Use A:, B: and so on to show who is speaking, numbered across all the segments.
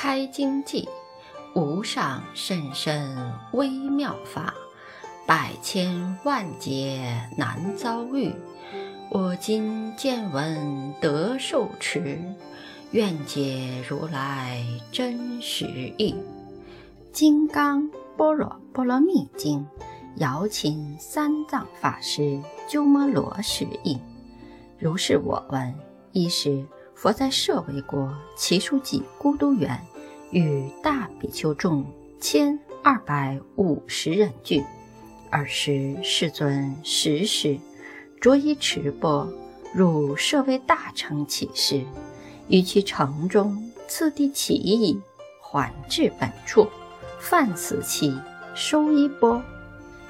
A: 开经记，无上甚深微妙法，百千万劫难遭遇。我今见闻得受持，愿解如来真实义。《金刚般若波罗蜜经》，姚琴三藏法师鸠摩罗什译。如是我闻：一是。佛在舍卫国其数己孤独园，与大比丘众千二百五十人聚。尔时世尊时时着衣持钵，入舍卫大城起事，于其城中次第起矣，还至本处，饭死期，收衣钵，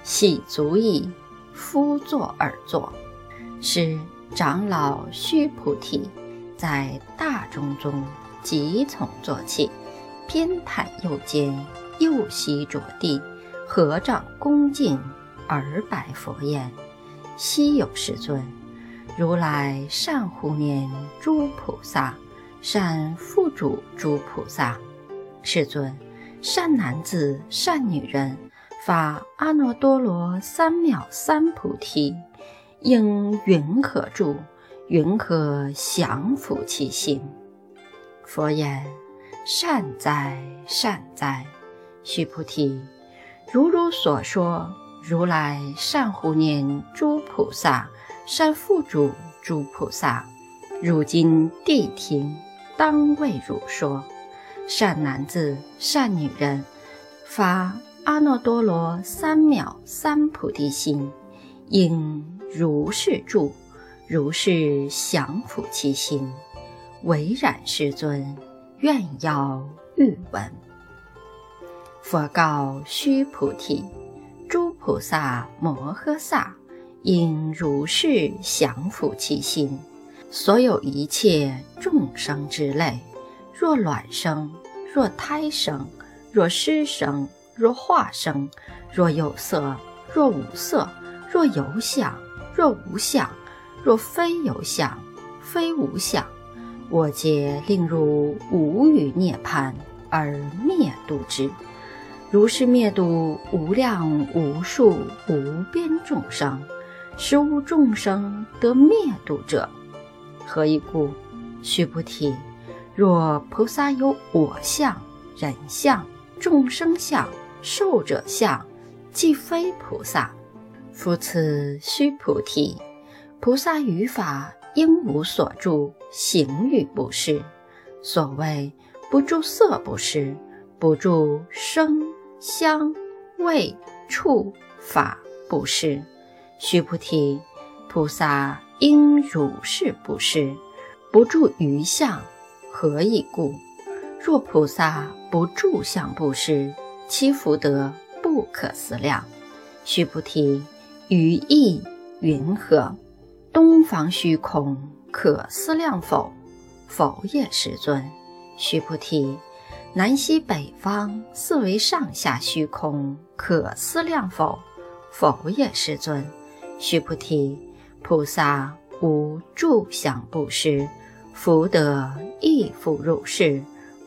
A: 洗足矣，敷坐而坐。是长老须菩提。在大众中，即从坐起，偏袒右肩，右膝着地，合掌恭敬，而白佛言：“昔有世尊，如来善护念诸菩萨，善付嘱诸菩萨。世尊，善男子、善女人，发阿耨多罗三藐三菩提，应云何住？”云何降伏其心？佛言：善哉，善哉！须菩提，如汝所说，如来善护念诸菩萨，善付嘱诸菩萨。如今谛听，当为汝说：善男子、善女人，发阿耨多罗三藐三菩提心，应如是住。如是降伏其心，唯然世尊，愿要欲闻。佛告须菩提：诸菩萨摩诃萨应如是降伏其心。所有一切众生之类，若卵生，若胎生，若湿生，若化生，若有色，若无色，若有想，若无想。若非有相，非无相，我皆令入无余涅槃而灭度之。如是灭度无量无数无边众生，实无众生得灭度者。何以故？须菩提，若菩萨有我相、人相、众生相、寿者相，即非菩萨。复此须菩提。菩萨于法应无所住，行于不施。所谓不住色不施，不住声香味触法不施。须菩提，菩萨应如是不施，不住于相。何以故？若菩萨不住相不施，其福德不可思量。须菩提，于意云何？东方虚空可思量否？否也，世尊。须菩提，南西北方四维上下虚空可思量否？否也，世尊。须菩提，菩萨无住相布施，福德亦复如是，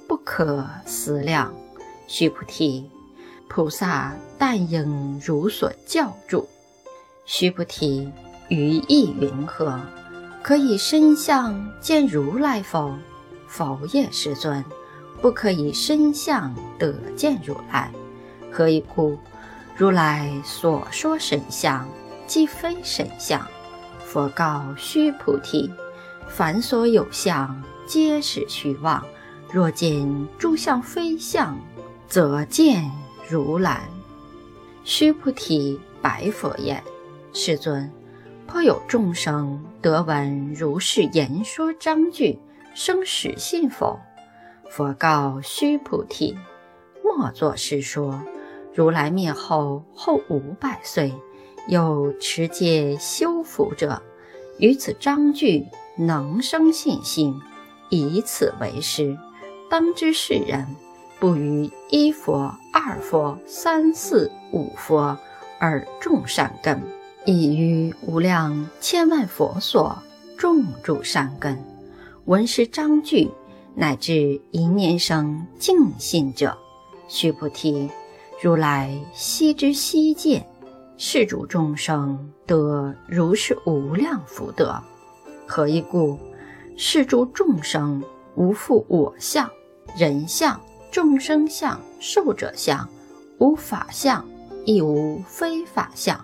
A: 不可思量。须菩提，菩萨但应如所教住。须菩提。于意云何？可以身相见如来否？否也，世尊。不可以身相得见如来。何以故？如来所说神相，即非神相。佛告须菩提：凡所有相，皆是虚妄。若见诸相非相，则见如来。须菩提白佛言：世尊。颇有众生得闻如是言说章句，生实信否？佛告须菩提：莫作是说。如来灭后后五百岁，有持戒修福者，于此章句能生信心，以此为师。当知世人不于一佛、二佛、三四五佛而种善根。已于无量千万佛所种诸善根，闻是章句，乃至一念生净信者。须菩提，如来悉知悉见，世主众生得如是无量福德。何以故？世诸众生无复我相、人相、众生相、寿者相，无法相，亦无非法相。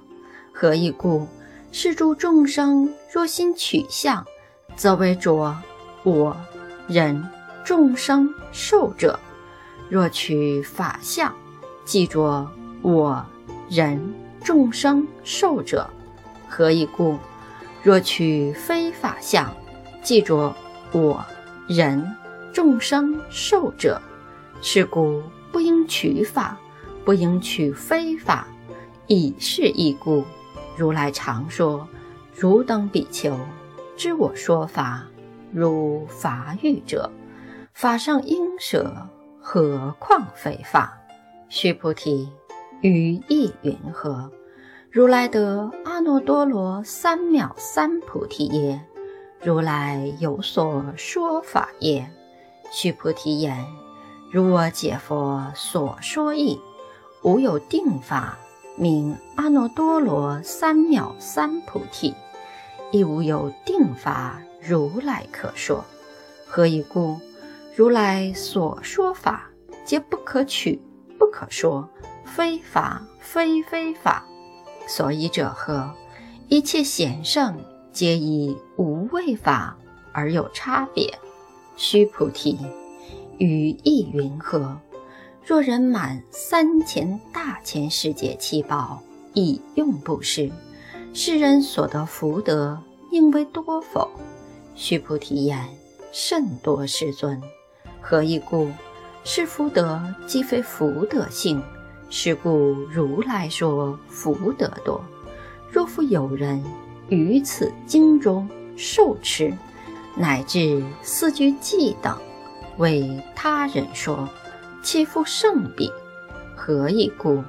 A: 何以故？是诸众生若心取相，则为着我、人、众生、寿者；若取法相，即着我、人、众生、寿者。何以故？若取非法相，即着我、人、众生、寿者。是故不应取法，不应取非法，以是义故。如来常说：“汝等比丘，知我说法，如法语者，法上应舍，何况非法？”须菩提，于意云何？如来得阿耨多罗三藐三菩提耶？如来有所说法耶？须菩提言：“如我解佛所说义，无有定法。”名阿耨多罗三藐三菩提，亦无有定法如来可说。何以故？如来所说法，皆不可取，不可说，非法非非法。所以者何？一切贤圣，皆以无为法而有差别。须菩提，于意云何？若人满三千大千世界七宝以用布施，世人所得福德应为多否？须菩提言：甚多，世尊。何以故？是福德即非福德性，是故如来说福德多。若复有人于此经中受持，乃至四句偈等，为他人说。弃复圣彼，何以故？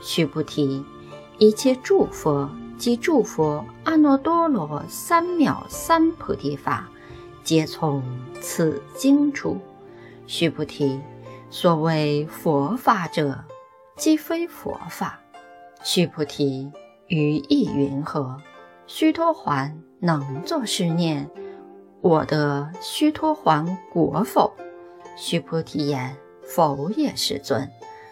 A: 须菩提，一切诸佛及诸佛阿耨多罗三藐三菩提法，皆从此经出。须菩提，所谓佛法者，即非佛法。须菩提，于意云何？须陀洹能作是念：我得须陀洹果否？须菩提言。否也，世尊。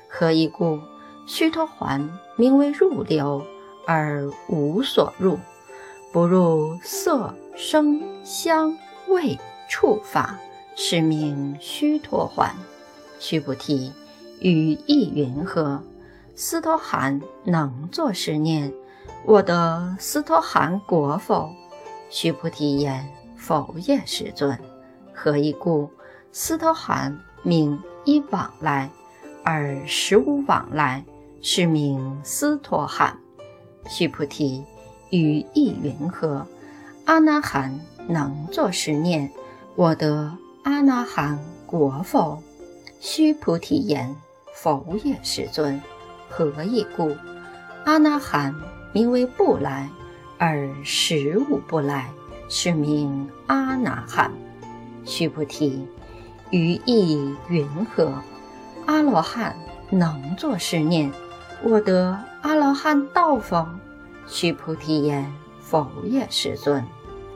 A: 何以故？须陀洹名为入流，而无所入，不入色、声、香、味、触法，是名须陀洹。须菩提，于意云何？斯陀含能作是念：我得斯陀含果否？须菩提言：否也，世尊。何以故？斯陀含名。一往来，而实无往来，是名斯陀含。须菩提，于意云何？阿那含能作是念：我得阿那含果否？须菩提言：否也，世尊。何以故？阿那含名为不来，而实无不来，是名阿那含。须菩提。于意云何？阿罗汉能作是念：我得阿罗汉道否？须菩提言：否也，世尊。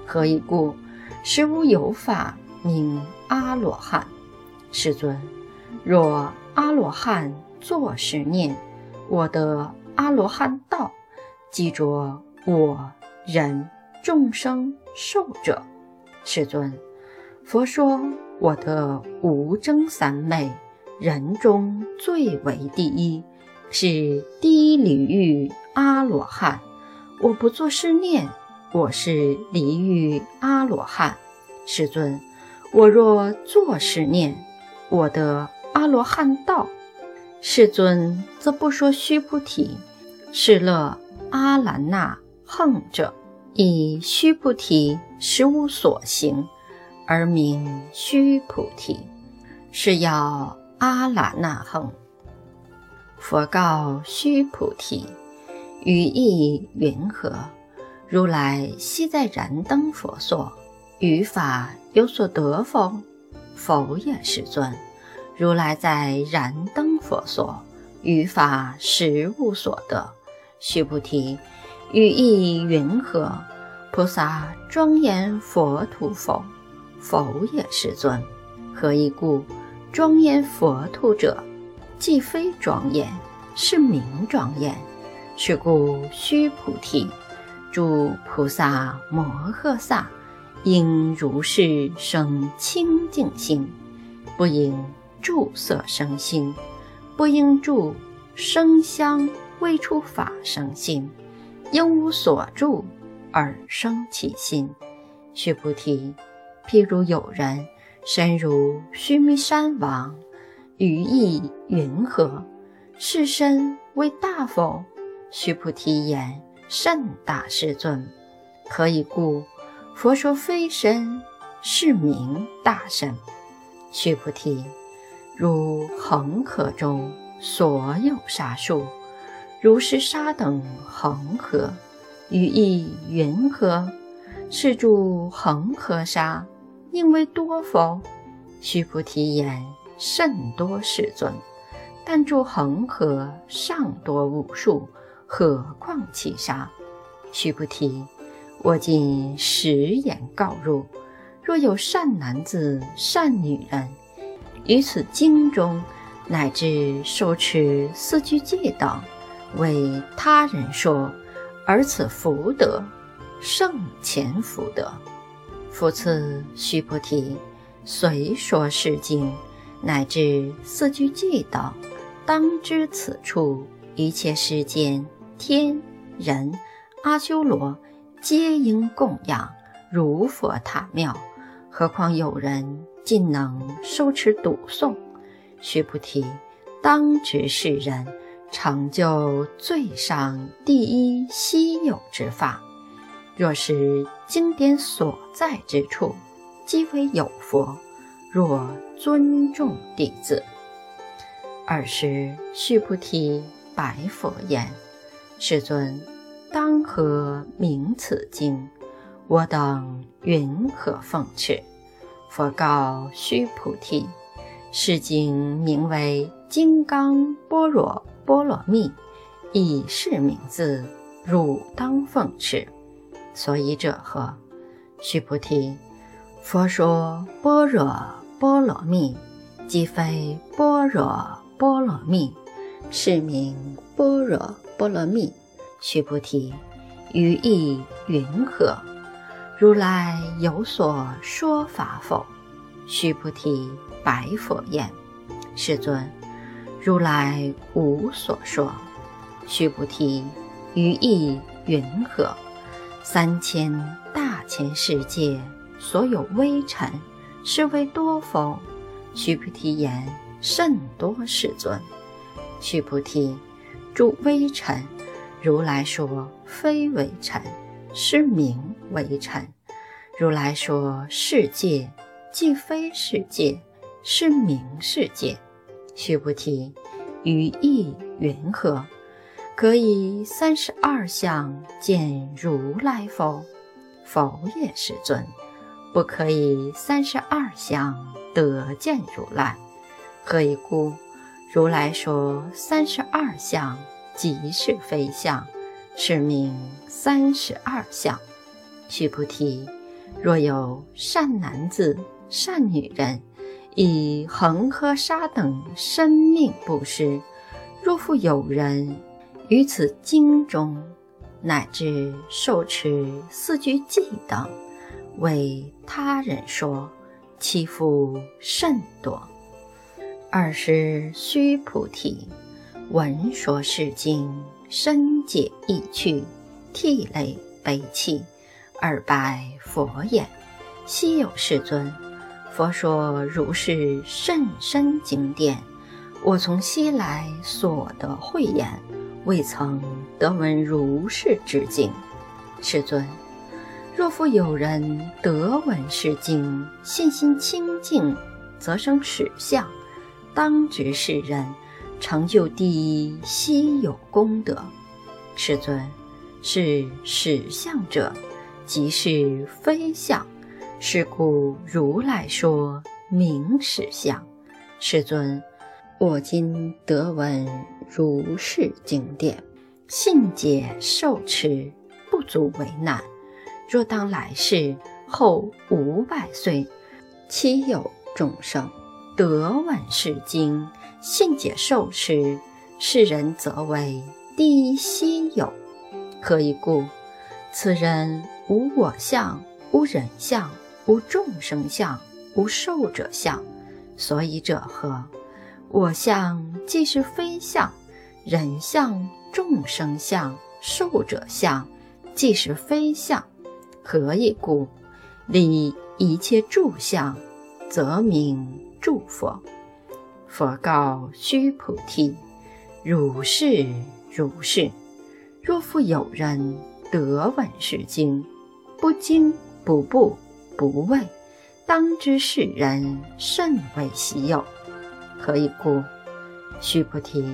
A: 何以故？实无有法名阿罗汉。世尊，若阿罗汉作是念：我得阿罗汉道，即着我人众生寿者。世尊，佛说。我的无争三昧，人中最为第一，是第一离欲阿罗汉。我不作是念，我是离欲阿罗汉。世尊，我若作是念，我得阿罗汉道。世尊则不说须菩提，是乐阿兰那横者，以须菩提实无所行。而名须菩提，是要阿喇那恒。佛告须菩提：“于意云何？如来昔在燃灯佛所，于法有所得否？”否也，世尊。如来在燃灯佛所，于法实无所得。须菩提，语意云何？菩萨庄严佛土否？否也，世尊。何以故？庄严佛土者，既非庄严，是名庄严。是故，须菩提，诸菩萨摩诃萨，应如是生清净心，不应住色生心，不应住声香味触法生心，应无所住而生其心。须菩提，譬如有人身如须弥山王，于意云何？是身为大否？须菩提言：“甚大，世尊。何以故？佛说非身，是名大身。须菩提，如恒河中所有沙数，如是沙等恒河，于意云何？是住恒河沙，应为多否？须菩提言：甚多，世尊。但住恒河尚多无数。”何况其沙？须菩提，我今实言告汝：若有善男子、善女人，于此经中乃至受持四句偈等，为他人说，而此福德圣前福德。复次，须菩提，随说是经，乃至四句偈等，当知此处一切世间。天人阿修罗皆应供养如佛塔庙，何况有人竟能收持读诵？须菩提，当知是人成就最上第一稀有之法。若是经典所在之处，即为有佛。若尊重弟子，尔时须菩提白佛言。世尊，当何名此经？我等云何奉持？佛告须菩提：是经名为《金刚般若波罗蜜》，以是名字，汝当奉持。所以者何？须菩提，佛说般若波罗蜜，即非般若波罗蜜，是名般若。波罗蜜，须菩提，于意云何？如来有所说法否？须菩提，白佛言：世尊，如来无所说。须菩提，于意云何？三千大千世界所有微尘，是为多否？须菩提言：甚多，世尊。须菩提。诸微尘，如来说非微尘，是名微尘；如来说世界，既非世界，是名世界。须菩提，于意云何？可以三十二相见如来否？否也，世尊。不可以三十二相得见如来。何以故？如来说三十二相，即是非相，是名三十二相。须菩提，若有善男子、善女人，以恒河沙等生命布施；若复有人于此经中，乃至受持四句偈等，为他人说，其福甚多。二是须菩提，闻说是经，深解意趣，涕泪悲泣，而拜佛言：“昔有世尊，佛说如是甚深经典，我从昔来所得慧眼，未曾得闻如是之经。世尊，若复有人得闻是经，信心清净，则生始相。”当知是人成就第一稀有功德，世尊，是始相者，即是非相。是故如来说明实相。世尊，我今得闻如是经典，信解受持，不足为难。若当来世后五百岁，岂有众生得闻是经，信解受持？世人则为第一稀有。何以故？此人无我相，无人相，无众生相，无寿者相。所以者何？我相即是非相，人相、众生相、寿者相，即是非相。何以故？离一切诸相，则名诸佛。佛告须菩提：如是如是。若复有人得闻是经，不惊不怖不畏，当知是人甚为稀有。何以故？须菩提，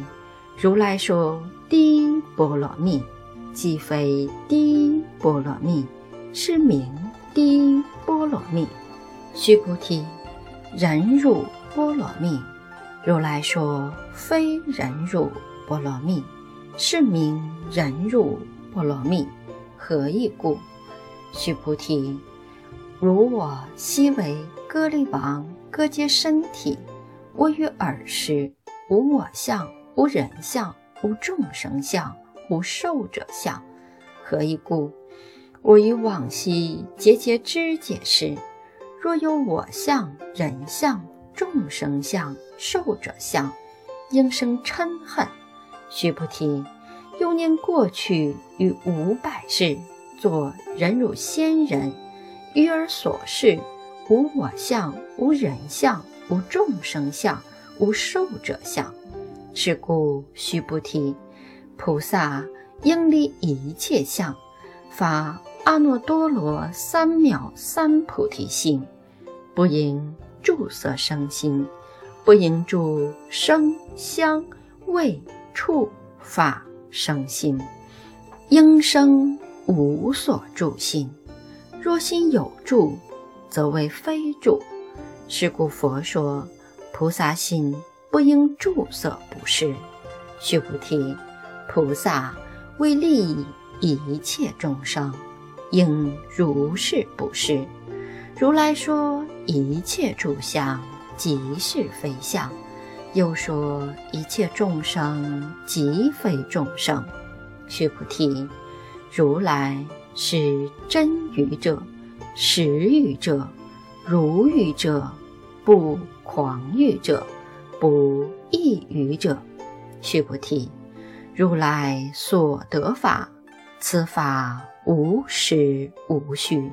A: 如来说第一波罗蜜，即非第一波罗蜜。是名第一波罗蜜，须菩提，人入波罗蜜。如来说非人入波罗蜜，是名人入波罗蜜。何以故？须菩提，如我昔为歌利王，歌阶身体，我于尔时无我相，无人相，无众生相，无寿者相。何以故？我于往昔节节知解释，若有我相、人相、众生相、寿者相，应生嗔恨。须菩提，又念过去于五百世，作人如仙人，于尔所事，无我相、无人相、无众生相、无寿者相。是故，须菩提，菩萨应离一切相，发。阿耨多罗三藐三菩提心，不应住色生心，不应住声香味触法生心，应生无所住心。若心有住，则为非住。是故佛说，菩萨心不应住色不是。须菩提，菩萨为利益一切众生。应如是不是？如来说一切诸相即是非相，又说一切众生即非众生。须菩提，如来是真语者、实语者、如语者、不狂语者、不异语者。须菩提，如来所得法，此法。无实无虚，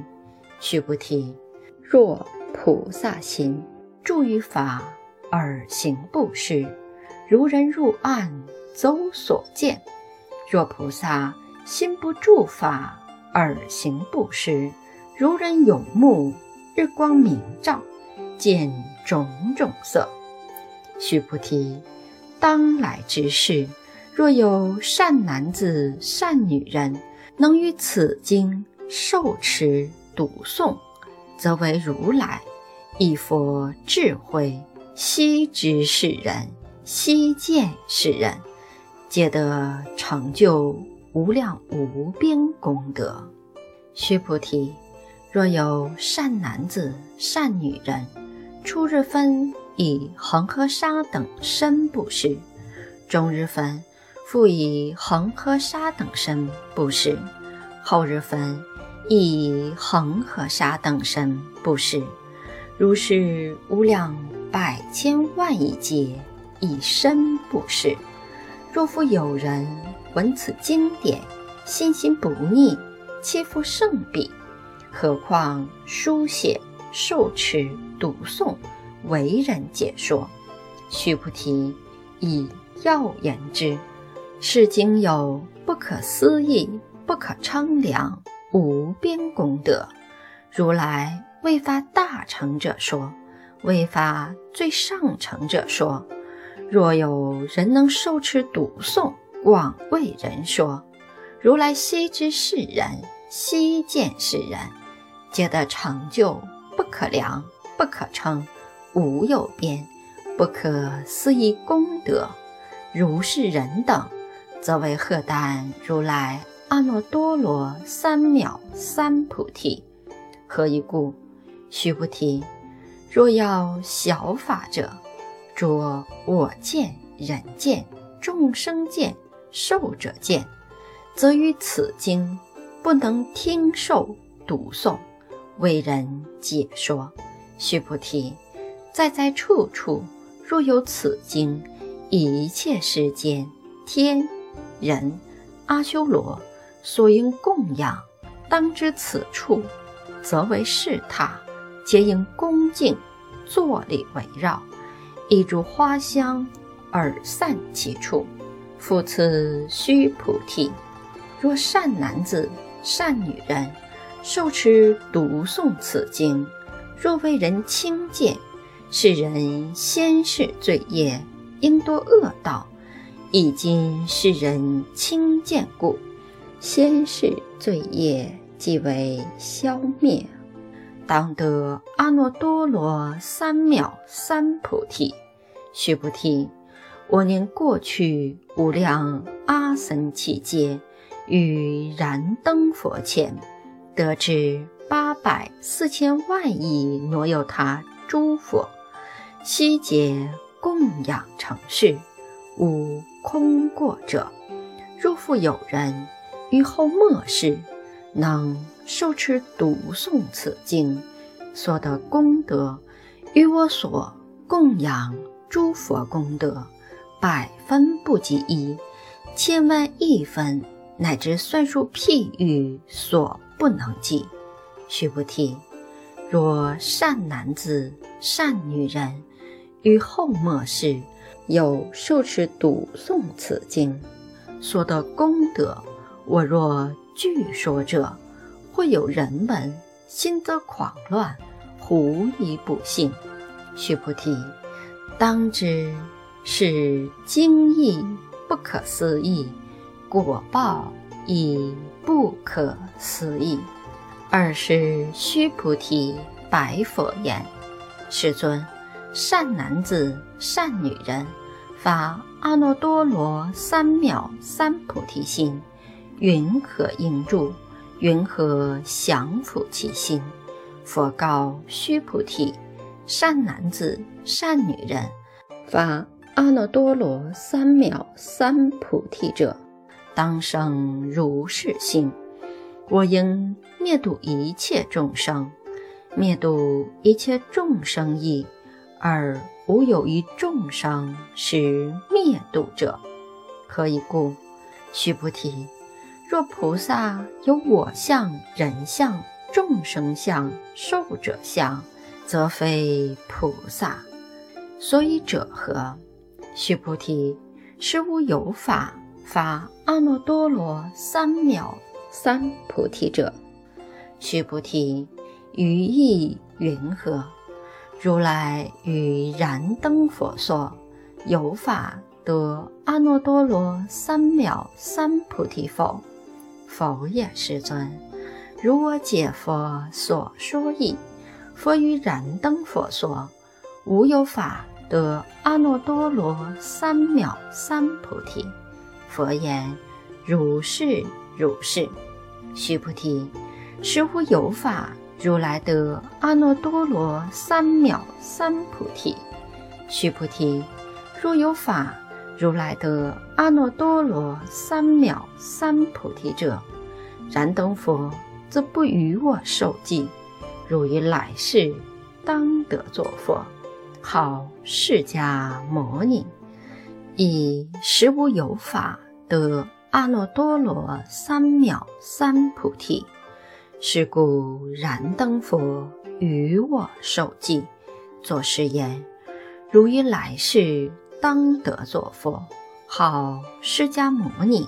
A: 须菩提，若菩萨心住于法而行布施，如人入暗，走所见；若菩萨心不住法而行布施，如人有目，日光明照，见种种色。须菩提，当来之世，若有善男子、善女人。能于此经受持读诵，则为如来一佛智慧，悉知是人，悉见是人，皆得成就无量无边功德。须菩提，若有善男子、善女人，初日分以恒河沙等身布施，中日分。复以恒河沙等身布施，后日分亦以恒河沙等身布施，如是无量百千万亿劫以身布施。若复有人闻此经典，心心不逆，切复圣彼，何况书写、受持、读诵、为人解说？须菩提，以要言之。是经有不可思议、不可称量、无边功德。如来为发大乘者说，为发最上乘者说。若有人能受持读诵，广为人说，如来悉知世人，悉见世人，皆得成就不可量、不可称、无有边，不可思议功德。如是人等，则为荷担如来阿耨多罗三藐三菩提。何以故？须菩提，若要小法者，着我见、人见、众生见、寿者见，则于此经不能听受读诵，为人解说。须菩提，在在处处，若有此经，一切世间天人阿修罗所应供养，当知此处，则为是塔，皆应恭敬坐立围绕，一株花香而散其处。复次，须菩提，若善男子、善女人，受持读诵此经。若为人轻贱，是人先世罪业应多恶道，以今世人轻贱故，先世罪业即为消灭，当得阿耨多罗三藐三菩提。须菩提，我念过去无量阿僧祇劫，于燃灯佛前得知。八百四千万亿挪有他诸佛，悉皆供养成事，无空过者。若复有人于后末世，能受持读诵此经，所得功德，与我所供养诸佛功德，百分不及一，千万亿分，乃至算数譬喻所不能计。须菩提，若善男子、善女人于后末世有受持读诵此经，所得功德，我若据说者，会有人闻，心则狂乱，狐疑不信。须菩提，当知是经义不可思议，果报亦不可思议。二是须菩提白佛言：“世尊，善男子、善女人发阿耨多罗三藐三菩提心，云何应住？云何降伏其心？”佛告须菩提：“善男子、善女人发阿耨多罗三藐三菩提者，当生如是心。”我应灭度一切众生，灭度一切众生意，而无有一众生是灭度者。何以故？须菩提，若菩萨有我相、人相、众生相、寿者相，则非菩萨。所以者何？须菩提，实无有法发阿耨多罗三藐。三菩提者，须菩提，于意云何？如来于燃灯佛说有法得阿耨多罗三藐三菩提否？否也，世尊。如我解佛所说意，佛于燃灯佛说无有法得阿耨多罗三藐三菩提。佛言：如是。如是，须菩提，实无有法如来得阿耨多罗三藐三菩提。须菩提，若有法如来得阿耨多罗三藐三菩提者，燃灯佛则不与我受记。如于来世当得作佛，好释迦牟尼。以实无有法得。阿耨多罗三藐三菩提，是故燃灯佛与我受记，作是言：如于来世当得作佛，号释迦牟尼。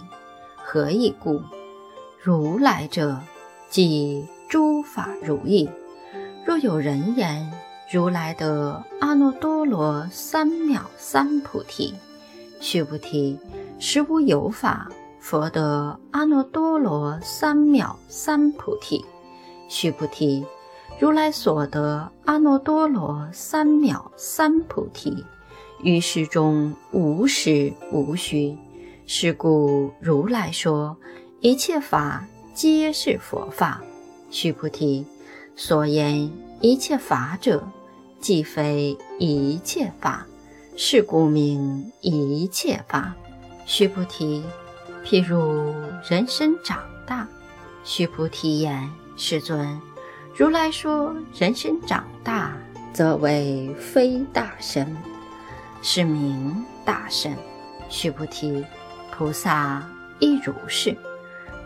A: 何以故？如来者，即诸法如意。若有人言如来得阿耨多罗三藐三菩提，须菩提，实无有法。佛得阿耨多罗三藐三菩提，须菩提，如来所得阿耨多罗三藐三菩提，于世中无实无虚。是故如来说一切法皆是佛法。须菩提，所言一切法者，即非一切法。是故名一切法。须菩提，譬如人身长大。须菩提言：世尊。如来说：“人身长大，则为非大身，是名大身。”须菩提，菩萨亦如是。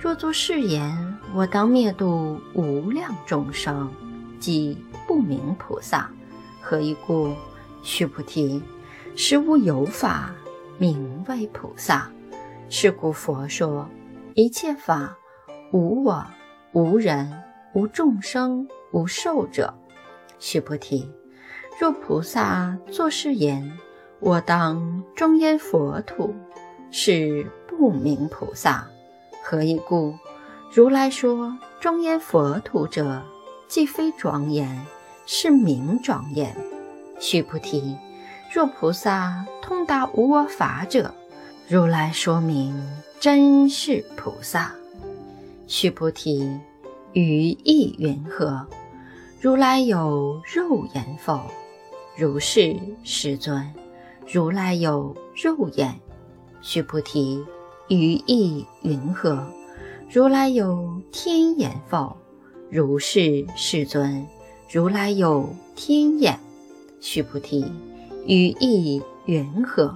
A: 若作是言，我当灭度无量众生，即不名菩萨。何以故？须菩提，实无有法名为菩萨。是故佛说一切法无我，无人。无众生，无寿者。须菩提，若菩萨作是言：“我当庄严佛土，是不明菩萨。”何以故？如来说庄严佛土者，既非庄严，是名庄严。须菩提，若菩萨通达无我法者，如来说明真是菩萨。须菩提。于意云何？如来有肉眼否？如是，世尊。如来有肉眼。须菩提，于意云何？如来有天眼否？如是，世尊。如来有天眼。须菩提，于意云何？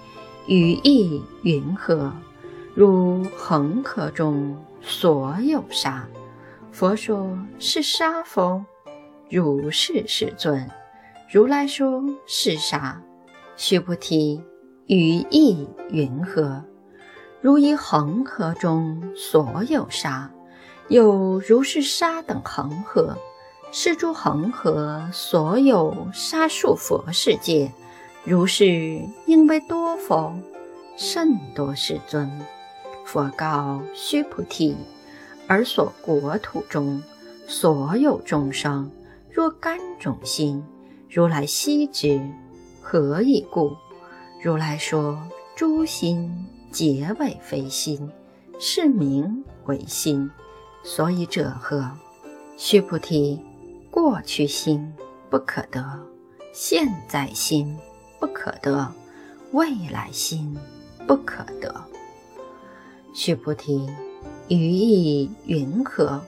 A: 于意云何？如恒河中所有沙。佛说是沙否？如是，世尊。如来说是沙。须菩提，于意云何？如一恒河中所有沙，有如是沙等恒河，是诸恒河所有沙数佛世界，如是应为多佛？甚多，世尊。佛告须菩提。而所国土中所有众生，若干种心，如来悉知。何以故？如来说诸心皆为非心，是名为心。所以者何？须菩提，过去心不可得，现在心不可得，未来心不可得。须菩提。于意云何？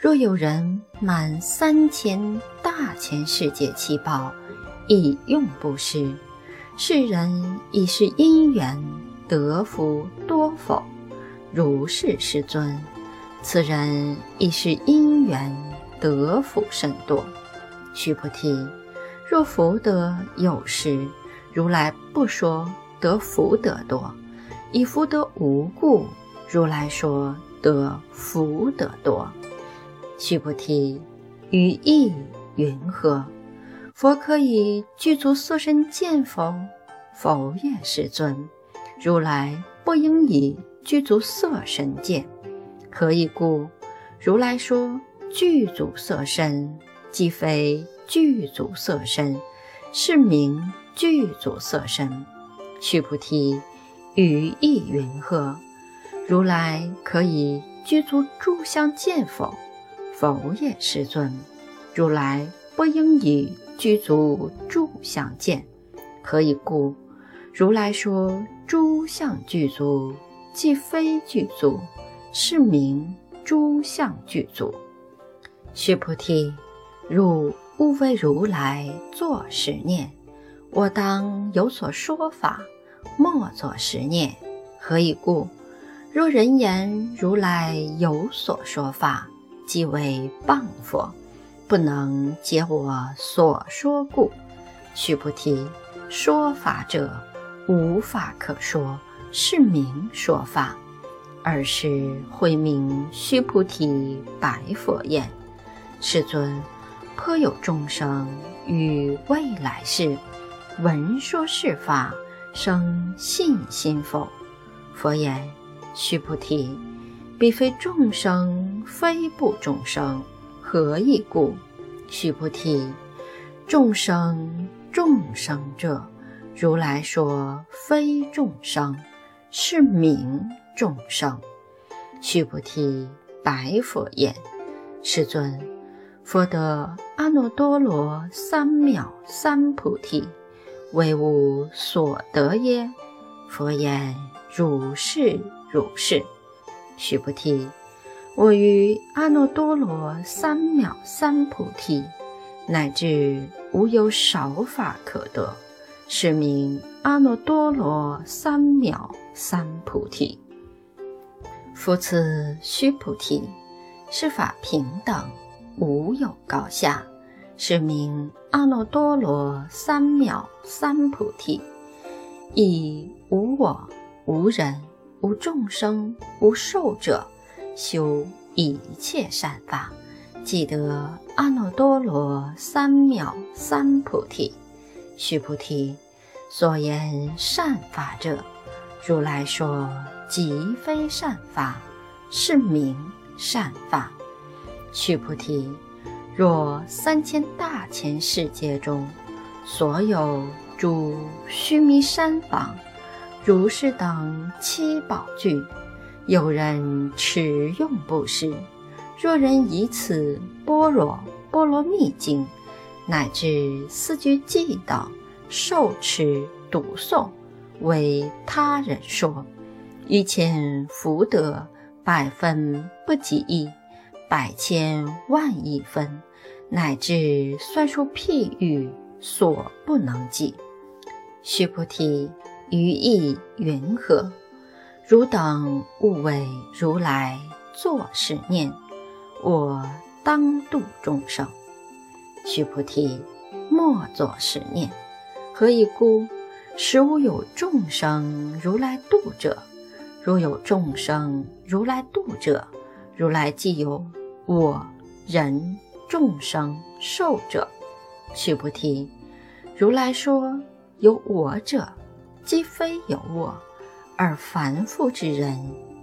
A: 若有人满三千大千世界七宝，以用布施，世人已是因缘得福多否？如是，世尊。此人已是因缘得福甚多。须菩提，若福德有时，如来不说得福德多，以福德无故。如来说得福德多，须菩提，于意云何？佛可以具足色身见否？否也，世尊。如来不应以具足色身见。何以故？如来说具足色身，即非具足色身，是名具足色身。须菩提，于意云何？如来可以具足诸相见否？否也，世尊。如来不应以具足诸相见。何以故？如来说诸相具足，即非具足，是名诸相具足。须菩提，汝勿为如来作是念：我当有所说法，莫作是念。何以故？若人言如来有所说法，即为谤佛。不能解我所说故。须菩提，说法者，无法可说，是名说法。尔时慧明须菩提白佛言：“世尊，颇有众生于未来世闻说是法，生信心否？”佛言：“须菩提。”彼非众生，非不众生，何以故？须菩提，众生众生者，如来说非众生，是名众生。须菩提，白佛言：“世尊，佛得阿耨多罗三藐三菩提，为吾所得耶？”佛言：“如是如是。”须菩提，我于阿耨多罗三藐三菩提，乃至无有少法可得，是名阿耨多罗三藐三菩提。夫此须菩提，是法平等，无有高下，是名阿耨多罗三藐三菩提。亦无我，无人。无众生，无寿者，修一切善法，即得阿耨多罗三藐三菩提。须菩提，所言善法者，如来说即非善法，是名善法。须菩提，若三千大千世界中，所有诸须弥山房。如是等七宝具，有人持用布施。若人以此般若波罗蜜经，乃至四句偈等，受持读诵，为他人说，一千福德百分不及一，百千万亿分，乃至算数譬喻所不能计。须菩提。于意云何？汝等勿为如来作是念：我当度众生。须菩提，莫作是念。何以故？实无有众生如来度者。若有众生如来度者，如来既有我人众生寿者。须菩提，如来说有我者。即非有我，而凡夫之人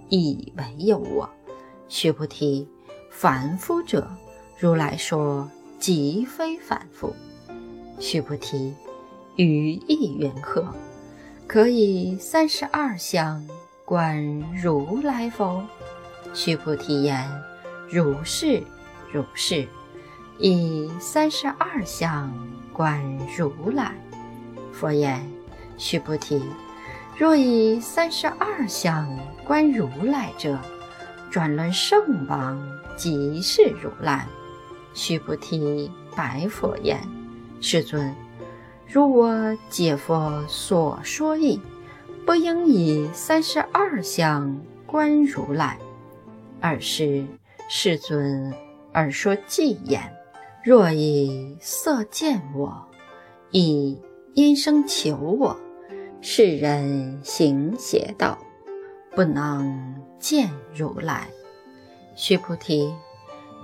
A: 以为有我。须菩提，凡夫者，如来说即非凡夫。须菩提，于意云何？可以三十二相观如来否？须菩提言：如是如是。以三十二相观如来。佛言。须菩提，若以三十二相观如来者，转轮圣王即是如来。须菩提，白佛言：“世尊，如我解佛所说义，不应以三十二相观如来。尔时，世尊而说偈言：若以色见我，以音声求我。”世人行邪道，不能见如来。须菩提，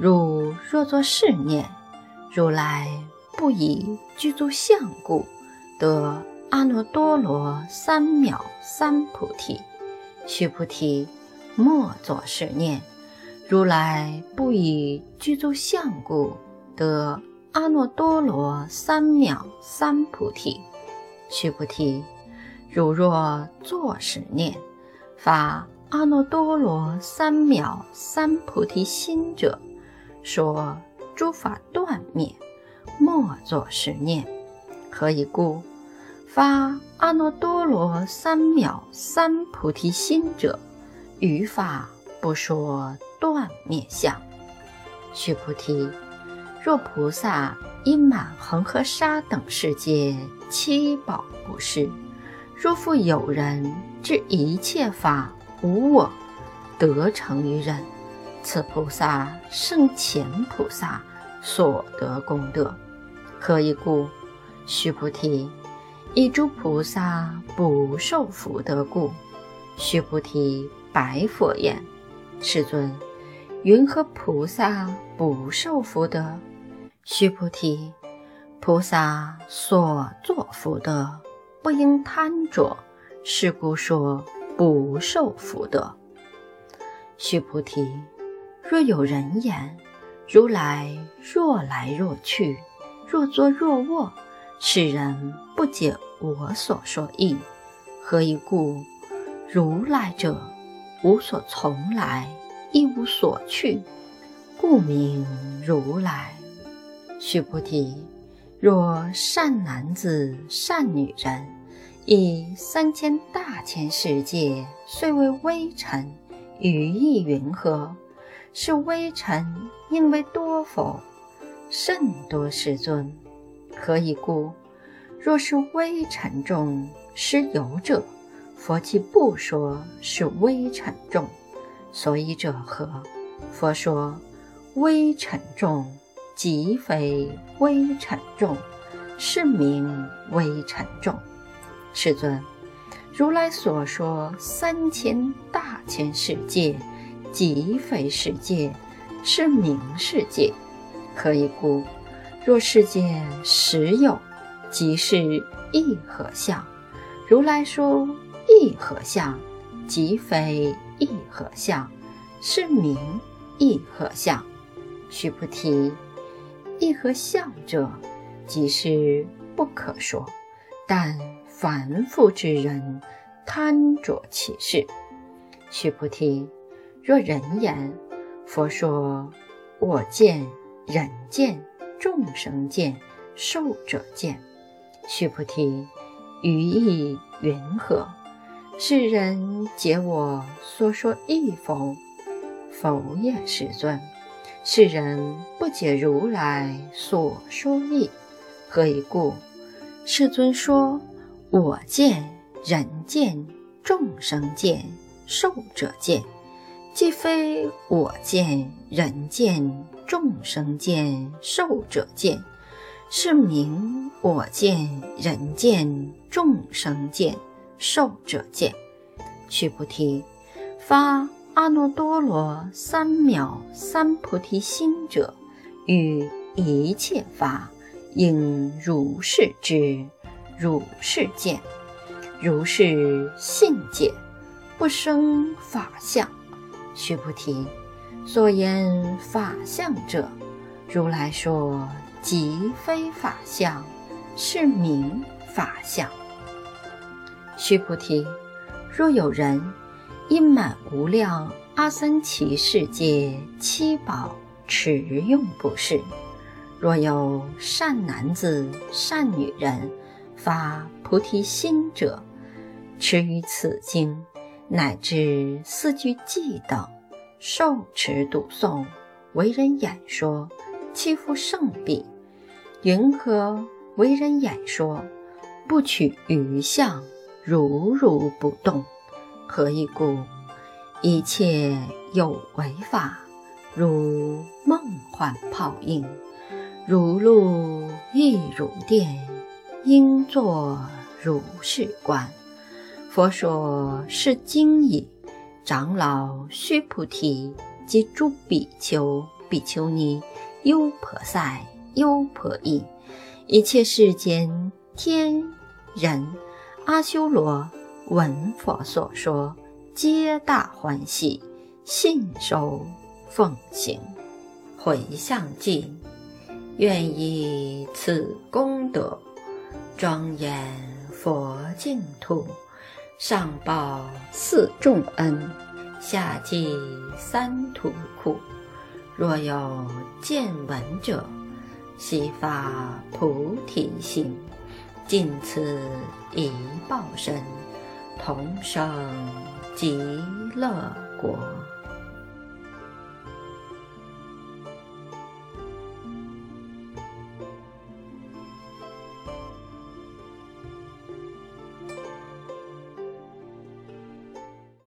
A: 汝若作是念，如来不以具足相故，得阿耨多罗三藐三菩提。须菩提，莫作是念，如来不以具足相故，得阿耨多罗三藐三菩提。须菩提。汝若作是念，发阿耨多罗三藐三菩提心者，说诸法断灭，莫作是念。何以故？发阿耨多罗三藐三菩提心者，于法不说断灭相。须菩提，若菩萨因满恒河沙等世界七宝布施。若复有人知一切法无我，得成于人，此菩萨胜前菩萨所得功德。何以故？须菩提，以诸菩萨不受福德故。须菩提白佛言：“世尊，云何菩萨不受福德？”须菩提，菩萨所作福德，不应贪着，是故说不受福德。须菩提，若有人言：“如来若来若去，若坐若卧，是人不解我所说意。”何以故？如来者，无所从来，亦无所去，故名如来。须菩提，若善男子、善女人，以三千大千世界，虽为微尘，于意云何？是微尘应为多否？甚多，世尊。何以故？若是微尘中实有者。佛既不说是微尘众，所以者何？佛说微尘众，即非微尘众，是名微尘众。世尊，如来所说三千大千世界，即非世界，是名世界。何以故？若世界实有，即是一合相。如来说。一合相，即非一合相，是名一合相。须菩提，一合相者，即是不可说。但凡夫之人贪着其事。须菩提，若人言，佛说我见、人见、众生见、寿者见。须菩提，于意云何？世人解我所说意否？否也，世尊。世人不解如来所说意，何以故？世尊说：我见、人见、众生见、寿者见，既非我见、人见、众生见、寿者见，是名我见、人见、众生见。受者见，须菩提，发阿耨多罗三藐三菩提心者，于一切法应如是知，如是见，如是信解，不生法相。须菩提，所言法相者，如来说即非法相，是名法相。须菩提，若有人因满无量阿僧祇世界七宝持用不是，若有善男子、善女人发菩提心者，持于此经乃至四句偈等，受持读诵，为人演说，欺负圣彼，云何为人演说？不取余相。如如不动，何以故？一切有为法，如梦幻泡影，如露亦如电，应作如是观。佛说是经已，长老须菩提及诸比丘、比丘尼、优婆塞、优婆夷，一切世间天人。阿修罗闻佛所说，皆大欢喜，信受奉行。回向尽，愿以此功德，庄严佛净土，上报四重恩，下济三途苦。若有见闻者，悉发菩提心。尽此一报身，同生极乐国。